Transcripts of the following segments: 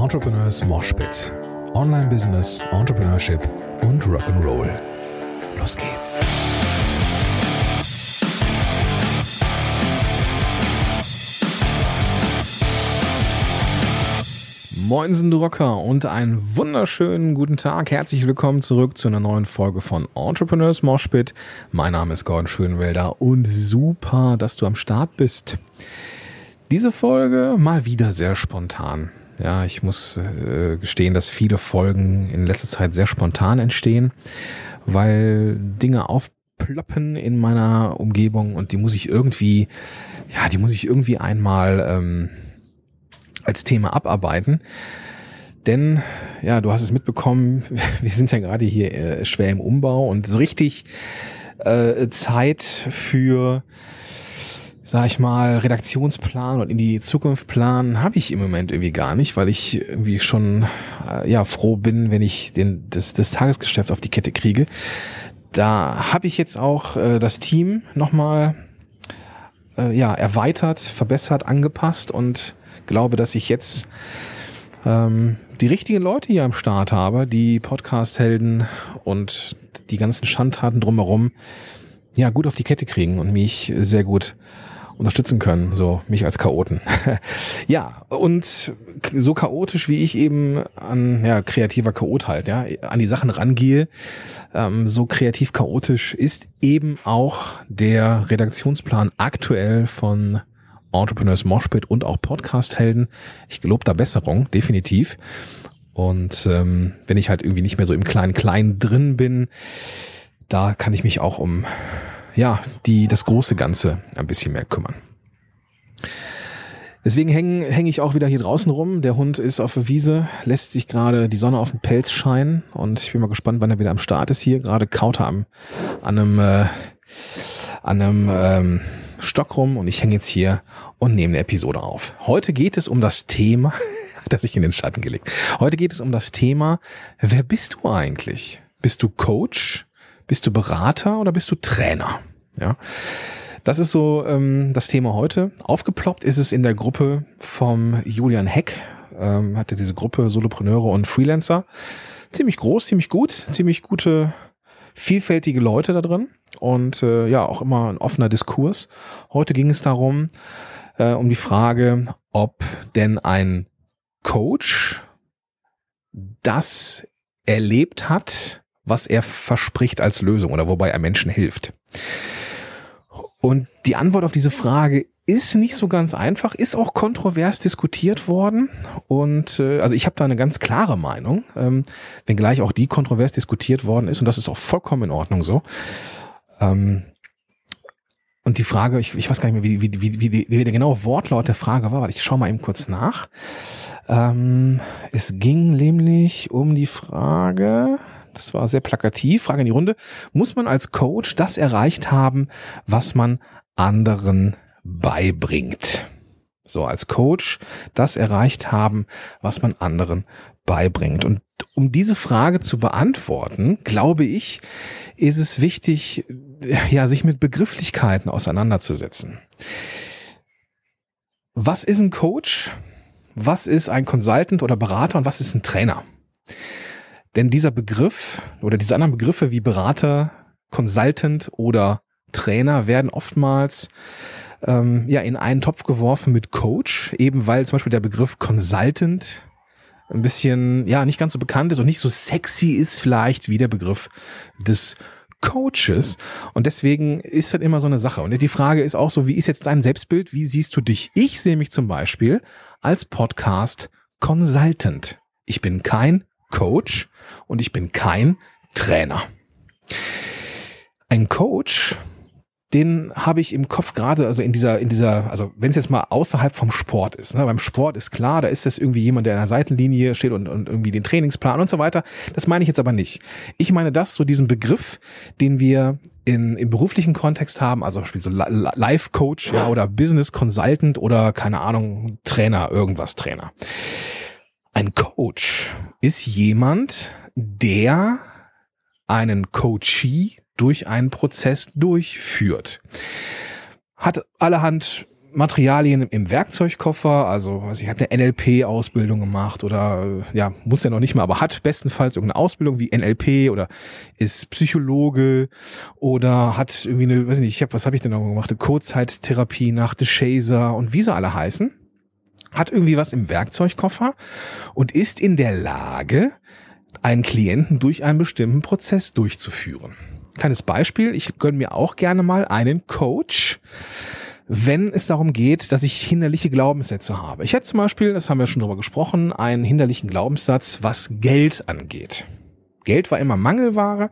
Entrepreneurs Moshpit. Online Business, Entrepreneurship und Rock'n'Roll. Los geht's. Moinsen, du Rocker und einen wunderschönen guten Tag. Herzlich willkommen zurück zu einer neuen Folge von Entrepreneurs Moshpit. Mein Name ist Gordon Schönwelder und super, dass du am Start bist. Diese Folge mal wieder sehr spontan. Ja, ich muss äh, gestehen, dass viele Folgen in letzter Zeit sehr spontan entstehen, weil Dinge aufploppen in meiner Umgebung und die muss ich irgendwie, ja, die muss ich irgendwie einmal ähm, als Thema abarbeiten. Denn, ja, du hast es mitbekommen, wir sind ja gerade hier äh, schwer im Umbau und so richtig äh, Zeit für sag ich mal, Redaktionsplan und in die Zukunft planen habe ich im Moment irgendwie gar nicht, weil ich irgendwie schon äh, ja froh bin, wenn ich den das, das Tagesgeschäft auf die Kette kriege. Da habe ich jetzt auch äh, das Team nochmal äh, ja erweitert, verbessert, angepasst und glaube, dass ich jetzt ähm, die richtigen Leute hier am Start habe, die Podcast-Helden und die ganzen Schandtaten drumherum ja gut auf die Kette kriegen und mich sehr gut unterstützen können, so mich als Chaoten. ja, und so chaotisch wie ich eben an ja, kreativer Chaot halt, ja, an die Sachen rangehe, ähm, so kreativ chaotisch ist eben auch der Redaktionsplan aktuell von Entrepreneurs Moshpit und auch Podcast-Helden. Ich gelobe da Besserung, definitiv. Und ähm, wenn ich halt irgendwie nicht mehr so im kleinen Klein drin bin, da kann ich mich auch um ja, die das große Ganze ein bisschen mehr kümmern. Deswegen hänge häng ich auch wieder hier draußen rum. Der Hund ist auf der Wiese, lässt sich gerade die Sonne auf den Pelz scheinen und ich bin mal gespannt, wann er wieder am Start ist hier. Gerade kaut er am, an einem, äh, an einem ähm, Stock rum und ich hänge jetzt hier und nehme eine Episode auf. Heute geht es um das Thema, hat er sich in den Schatten gelegt. Heute geht es um das Thema, wer bist du eigentlich? Bist du Coach? Bist du Berater oder bist du Trainer? Ja. Das ist so ähm, das Thema heute. Aufgeploppt ist es in der Gruppe vom Julian Heck. Ähm, hatte diese Gruppe Solopreneure und Freelancer. Ziemlich groß, ziemlich gut, ziemlich gute, vielfältige Leute da drin. Und äh, ja, auch immer ein offener Diskurs. Heute ging es darum, äh, um die Frage, ob denn ein Coach das erlebt hat, was er verspricht als Lösung oder wobei er Menschen hilft. Und die Antwort auf diese Frage ist nicht so ganz einfach, ist auch kontrovers diskutiert worden. Und äh, also ich habe da eine ganz klare Meinung, ähm, wenngleich auch die kontrovers diskutiert worden ist, und das ist auch vollkommen in Ordnung so. Ähm, und die Frage, ich, ich weiß gar nicht mehr, wie, wie, wie, wie, wie der genaue Wortlaut der Frage war, weil ich schaue mal eben kurz nach. Ähm, es ging nämlich um die Frage, das war sehr plakativ, Frage in die Runde, muss man als Coach das erreicht haben, was man anderen beibringt? So, als Coach das erreicht haben, was man anderen beibringt. Und um diese Frage zu beantworten, glaube ich, ist es wichtig, ja, sich mit Begrifflichkeiten auseinanderzusetzen. Was ist ein Coach? Was ist ein Consultant oder Berater und was ist ein Trainer? Denn dieser Begriff oder diese anderen Begriffe wie Berater, Consultant oder Trainer werden oftmals ähm, ja in einen Topf geworfen mit Coach, eben weil zum Beispiel der Begriff Consultant ein bisschen ja nicht ganz so bekannt ist und nicht so sexy ist vielleicht wie der Begriff des Coaches. Und deswegen ist das immer so eine Sache. Und die Frage ist auch so, wie ist jetzt dein Selbstbild? Wie siehst du dich? Ich sehe mich zum Beispiel als Podcast Consultant. Ich bin kein Coach und ich bin kein Trainer. Ein Coach, den habe ich im Kopf gerade, also in dieser, in dieser, also wenn es jetzt mal außerhalb vom Sport ist, ne, beim Sport ist klar, da ist das irgendwie jemand, der an der Seitenlinie steht und, und irgendwie den Trainingsplan und so weiter. Das meine ich jetzt aber nicht. Ich meine das, so diesen Begriff, den wir in, im beruflichen Kontext haben, also Beispiel so Life Coach, ja, oder Business Consultant oder keine Ahnung, Trainer, irgendwas Trainer. Ein Coach. Ist jemand, der einen Coachee durch einen Prozess durchführt. Hat allerhand Materialien im Werkzeugkoffer, also also ich hatte eine NLP-Ausbildung gemacht oder äh, ja, muss ja noch nicht mal, aber hat bestenfalls irgendeine Ausbildung wie NLP oder ist Psychologe oder hat irgendwie eine, weiß nicht, ich habe, was habe ich denn noch gemacht, eine Kurzzeittherapie nach The Chaser und wie sie alle heißen, hat irgendwie was im Werkzeugkoffer und ist in der Lage, einen Klienten durch einen bestimmten Prozess durchzuführen. Kleines Beispiel, ich gönne mir auch gerne mal einen Coach, wenn es darum geht, dass ich hinderliche Glaubenssätze habe. Ich hätte zum Beispiel, das haben wir schon drüber gesprochen, einen hinderlichen Glaubenssatz, was Geld angeht. Geld war immer Mangelware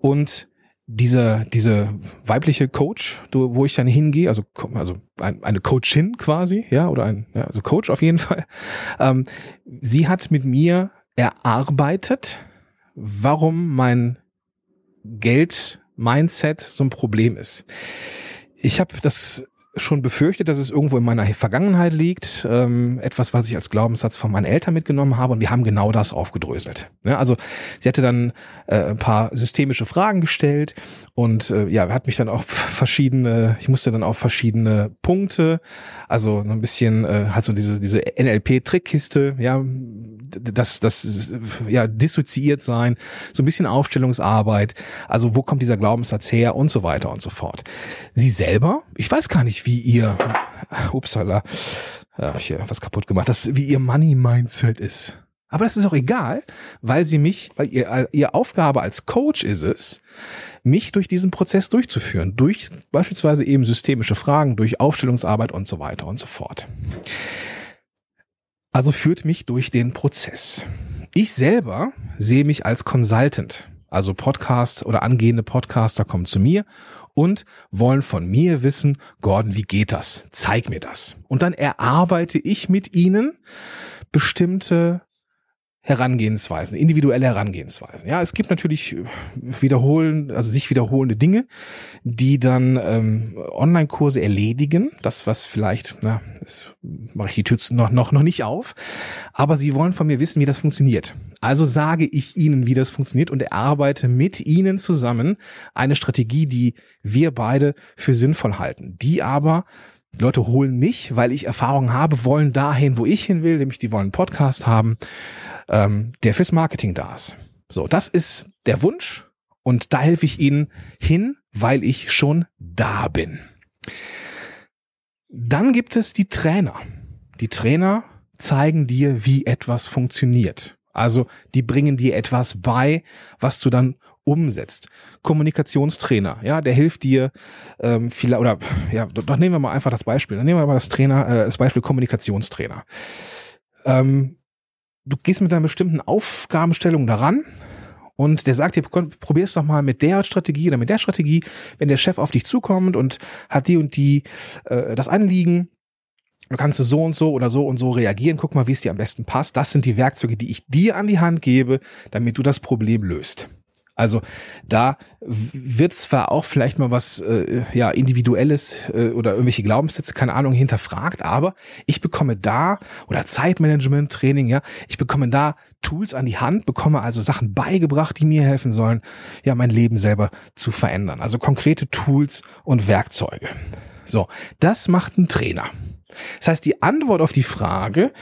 und diese, diese weibliche Coach, wo ich dann hingehe, also, also eine Coachin quasi, ja, oder ein, ja, also Coach auf jeden Fall, ähm, sie hat mit mir erarbeitet, warum mein Geld-Mindset so ein Problem ist. Ich habe das schon befürchtet, dass es irgendwo in meiner Vergangenheit liegt, ähm, etwas, was ich als Glaubenssatz von meinen Eltern mitgenommen habe und wir haben genau das aufgedröselt. Ja, also sie hatte dann äh, ein paar systemische Fragen gestellt und äh, ja, hat mich dann auf verschiedene, ich musste dann auf verschiedene Punkte, also ein bisschen äh, halt so diese diese NLP-Trickkiste, ja, das das ja dissoziiert sein, so ein bisschen Aufstellungsarbeit, also wo kommt dieser Glaubenssatz her und so weiter und so fort. Sie selber, ich weiß gar nicht, wie ihr, upsala, ja, hab ich hier was kaputt gemacht, das, wie ihr Money-Mindset ist. Aber das ist auch egal, weil sie mich, weil ihr, ihr Aufgabe als Coach ist es, mich durch diesen Prozess durchzuführen, durch beispielsweise eben systemische Fragen, durch Aufstellungsarbeit und so weiter und so fort. Also führt mich durch den Prozess. Ich selber sehe mich als Consultant. Also Podcast oder angehende Podcaster kommen zu mir und wollen von mir wissen, Gordon, wie geht das? Zeig mir das. Und dann erarbeite ich mit ihnen bestimmte Herangehensweisen, individuelle Herangehensweisen. Ja, es gibt natürlich wiederholen, also sich wiederholende Dinge, die dann ähm, Online-Kurse erledigen. Das, was vielleicht, na, das mache ich die Tür noch, noch, noch nicht auf. Aber sie wollen von mir wissen, wie das funktioniert. Also sage ich ihnen, wie das funktioniert und erarbeite mit ihnen zusammen eine Strategie, die wir beide für sinnvoll halten, die aber Leute holen mich, weil ich Erfahrung habe, wollen dahin, wo ich hin will, nämlich die wollen einen Podcast haben, ähm, der fürs Marketing da ist. So, das ist der Wunsch und da helfe ich ihnen hin, weil ich schon da bin. Dann gibt es die Trainer. Die Trainer zeigen dir, wie etwas funktioniert. Also die bringen dir etwas bei, was du dann umsetzt. Kommunikationstrainer, ja, der hilft dir ähm, viel oder ja, doch nehmen wir mal einfach das Beispiel. Dann nehmen wir mal das Trainer, äh, das Beispiel Kommunikationstrainer. Ähm, du gehst mit einer bestimmten Aufgabenstellung daran und der sagt dir, probier's doch mal mit der Strategie oder mit der Strategie, wenn der Chef auf dich zukommt und hat die und die äh, das Anliegen, du kannst so und so oder so und so reagieren, guck mal, wie es dir am besten passt. Das sind die Werkzeuge, die ich dir an die Hand gebe, damit du das Problem löst. Also da wird zwar auch vielleicht mal was äh, ja individuelles äh, oder irgendwelche Glaubenssätze, keine Ahnung, hinterfragt, aber ich bekomme da oder Zeitmanagement Training, ja, ich bekomme da Tools an die Hand, bekomme also Sachen beigebracht, die mir helfen sollen, ja, mein Leben selber zu verändern. Also konkrete Tools und Werkzeuge. So, das macht ein Trainer. Das heißt, die Antwort auf die Frage,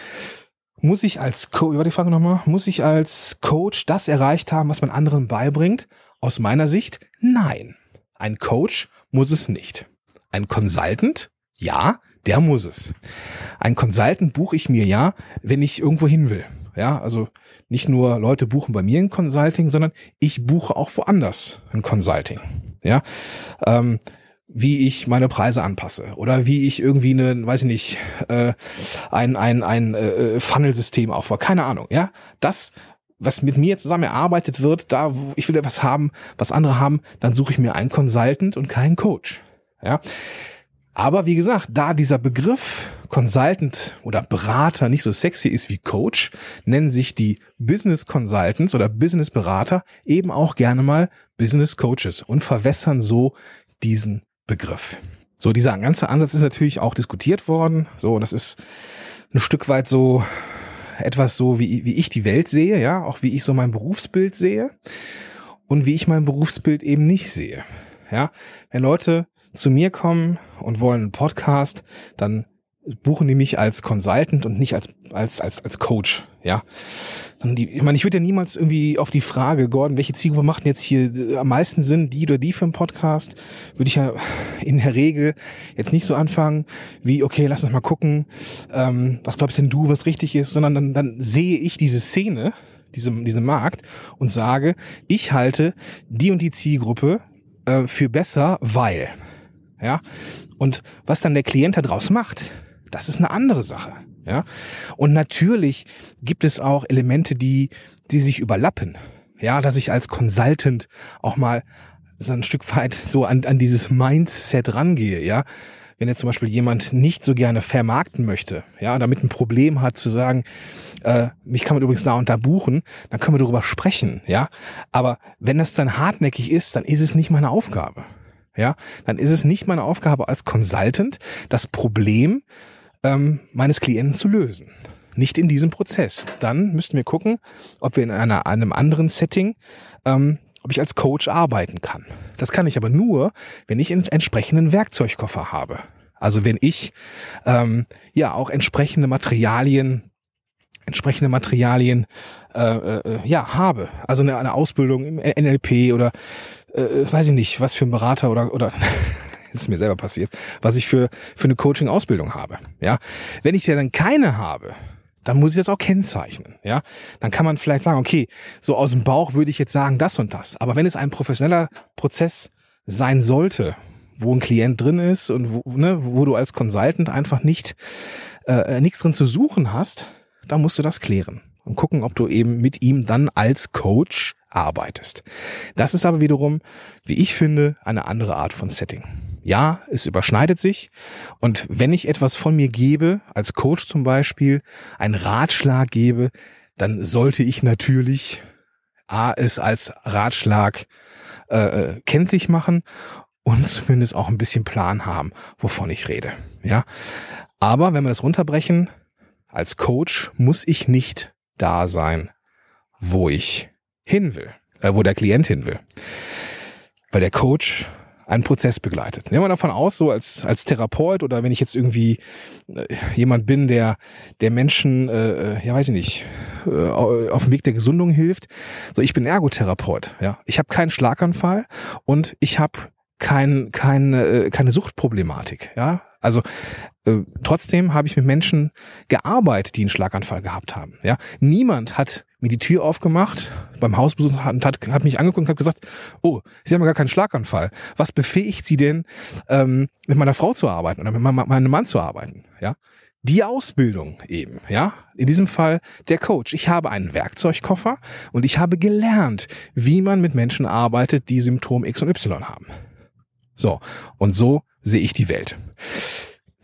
muss ich als Coach, über die Frage nochmal, muss ich als Coach das erreicht haben, was man anderen beibringt? Aus meiner Sicht, nein. Ein Coach muss es nicht. Ein Consultant, ja, der muss es. Ein Consultant buche ich mir ja, wenn ich irgendwo hin will. Ja, also nicht nur Leute buchen bei mir ein Consulting, sondern ich buche auch woanders ein Consulting. Ja, ähm, wie ich meine Preise anpasse oder wie ich irgendwie eine, weiß ich nicht, äh, ein ein ein äh, Funnel-System aufbaue. Keine Ahnung. Ja, das was mit mir zusammen erarbeitet wird, da wo ich will etwas haben, was andere haben, dann suche ich mir einen Consultant und keinen Coach. Ja. Aber wie gesagt, da dieser Begriff Consultant oder Berater nicht so sexy ist wie Coach, nennen sich die Business Consultants oder Business Berater eben auch gerne mal Business Coaches und verwässern so diesen Begriff. So, dieser ganze Ansatz ist natürlich auch diskutiert worden. So, das ist ein Stück weit so etwas so, wie, wie ich die Welt sehe, ja, auch wie ich so mein Berufsbild sehe und wie ich mein Berufsbild eben nicht sehe. Ja, wenn Leute zu mir kommen und wollen einen Podcast, dann buchen die mich als Consultant und nicht als als als als Coach, ja. Die, ich meine, ich würde ja niemals irgendwie auf die Frage, Gordon, welche Zielgruppe macht denn jetzt hier äh, am meisten Sinn, die oder die für einen Podcast, würde ich ja in der Regel jetzt nicht so anfangen, wie, okay, lass uns mal gucken, ähm, was glaubst denn du, was richtig ist, sondern dann, dann sehe ich diese Szene, diese, diese Markt und sage, ich halte die und die Zielgruppe äh, für besser, weil. Ja. Und was dann der Klient daraus macht, das ist eine andere Sache. Ja. Und natürlich gibt es auch Elemente, die, die sich überlappen. Ja, dass ich als Consultant auch mal so ein Stück weit so an, an dieses Mindset rangehe, ja. Wenn jetzt zum Beispiel jemand nicht so gerne vermarkten möchte, ja, damit ein Problem hat zu sagen, äh, mich kann man übrigens da und da buchen, dann können wir darüber sprechen, ja. Aber wenn das dann hartnäckig ist, dann ist es nicht meine Aufgabe. Ja, dann ist es nicht meine Aufgabe als Consultant, das Problem ähm, meines Klienten zu lösen. Nicht in diesem Prozess. Dann müssten wir gucken, ob wir in einer, einem anderen Setting, ähm, ob ich als Coach arbeiten kann. Das kann ich aber nur, wenn ich einen entsprechenden Werkzeugkoffer habe. Also wenn ich ähm, ja auch entsprechende Materialien entsprechende Materialien äh, äh, ja habe. Also eine, eine Ausbildung im NLP oder äh, weiß ich nicht, was für ein Berater oder oder ist mir selber passiert, was ich für, für eine Coaching-Ausbildung habe. Ja, wenn ich ja dann keine habe, dann muss ich das auch kennzeichnen. Ja, dann kann man vielleicht sagen, okay, so aus dem Bauch würde ich jetzt sagen das und das. Aber wenn es ein professioneller Prozess sein sollte, wo ein Klient drin ist und wo, ne, wo du als Consultant einfach nicht äh, nichts drin zu suchen hast, dann musst du das klären und gucken, ob du eben mit ihm dann als Coach arbeitest. Das ist aber wiederum, wie ich finde, eine andere Art von Setting ja, es überschneidet sich. Und wenn ich etwas von mir gebe, als Coach zum Beispiel, einen Ratschlag gebe, dann sollte ich natürlich A, es als Ratschlag äh, äh kenntlich machen und zumindest auch ein bisschen Plan haben, wovon ich rede. Ja, aber wenn wir das runterbrechen, als Coach muss ich nicht da sein, wo ich hin will, äh, wo der Klient hin will, weil der Coach einen Prozess begleitet. Nehmen wir davon aus, so als, als Therapeut oder wenn ich jetzt irgendwie äh, jemand bin, der, der Menschen, äh, äh ja weiß ich nicht, äh, auf dem Weg der Gesundung hilft. So, ich bin Ergotherapeut, ja. Ich habe keinen Schlaganfall und ich habe kein, kein, äh, keine Suchtproblematik, ja. Also äh, trotzdem habe ich mit Menschen gearbeitet, die einen Schlaganfall gehabt haben. Ja, niemand hat mir die Tür aufgemacht beim Hausbesuch und hat, hat mich angeguckt und hat gesagt, oh, Sie haben ja gar keinen Schlaganfall. Was befähigt Sie denn, ähm, mit meiner Frau zu arbeiten oder mit meinem Mann zu arbeiten? Ja, die Ausbildung eben, ja, in diesem Fall der Coach. Ich habe einen Werkzeugkoffer und ich habe gelernt, wie man mit Menschen arbeitet, die Symptom X und Y haben. So, und so sehe ich die Welt.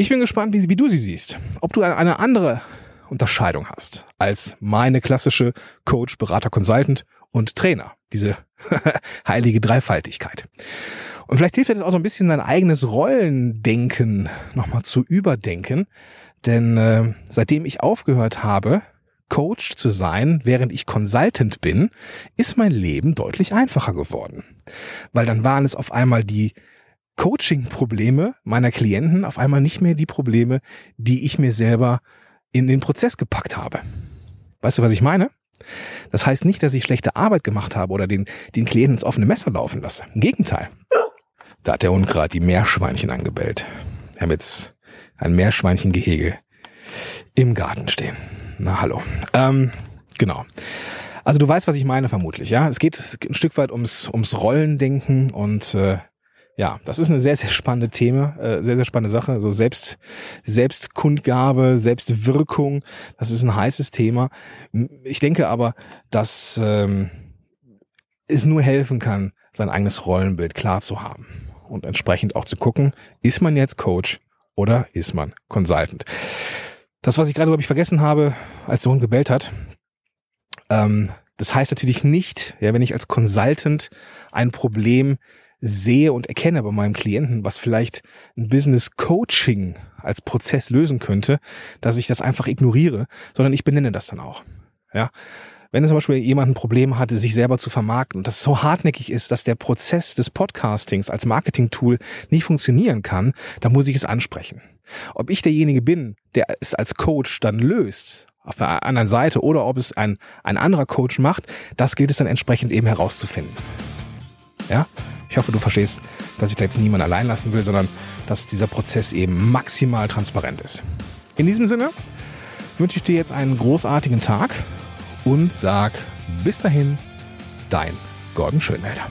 Ich bin gespannt, wie, wie du sie siehst. Ob du eine andere Unterscheidung hast als meine klassische Coach, Berater, Consultant und Trainer. Diese heilige Dreifaltigkeit. Und vielleicht hilft dir das auch so ein bisschen dein eigenes Rollendenken nochmal zu überdenken. Denn äh, seitdem ich aufgehört habe, Coach zu sein, während ich Consultant bin, ist mein Leben deutlich einfacher geworden. Weil dann waren es auf einmal die Coaching-Probleme meiner Klienten auf einmal nicht mehr die Probleme, die ich mir selber in den Prozess gepackt habe. Weißt du, was ich meine? Das heißt nicht, dass ich schlechte Arbeit gemacht habe oder den, den Klienten ins offene Messer laufen lasse. Im Gegenteil. Da hat der Hund gerade die Meerschweinchen angebellt. Wir haben jetzt ein Meerschweinchengehege im Garten stehen. Na hallo. Ähm, genau. Also du weißt, was ich meine vermutlich, ja. Es geht ein Stück weit ums, ums Rollendenken und äh, ja, das ist eine sehr, sehr spannende Thema, äh, sehr, sehr spannende Sache. So Selbst, Selbstkundgabe, Selbstwirkung, das ist ein heißes Thema. Ich denke aber, dass ähm, es nur helfen kann, sein eigenes Rollenbild klar zu haben und entsprechend auch zu gucken, ist man jetzt Coach oder ist man Consultant. Das, was ich gerade, glaube ich, vergessen habe, als der Hund gebellt hat, ähm, das heißt natürlich nicht, ja, wenn ich als Consultant ein Problem sehe und erkenne bei meinem Klienten, was vielleicht ein Business Coaching als Prozess lösen könnte, dass ich das einfach ignoriere, sondern ich benenne das dann auch. Ja. wenn zum Beispiel jemand ein Problem hatte, sich selber zu vermarkten und das so hartnäckig ist, dass der Prozess des Podcastings als Marketing-Tool nicht funktionieren kann, dann muss ich es ansprechen. Ob ich derjenige bin, der es als Coach dann löst, auf der anderen Seite, oder ob es ein, ein anderer Coach macht, das gilt es dann entsprechend eben herauszufinden. Ja? Ich hoffe, du verstehst, dass ich da jetzt niemanden allein lassen will, sondern dass dieser Prozess eben maximal transparent ist. In diesem Sinne wünsche ich dir jetzt einen großartigen Tag und sag bis dahin, dein Gordon Schönmelder.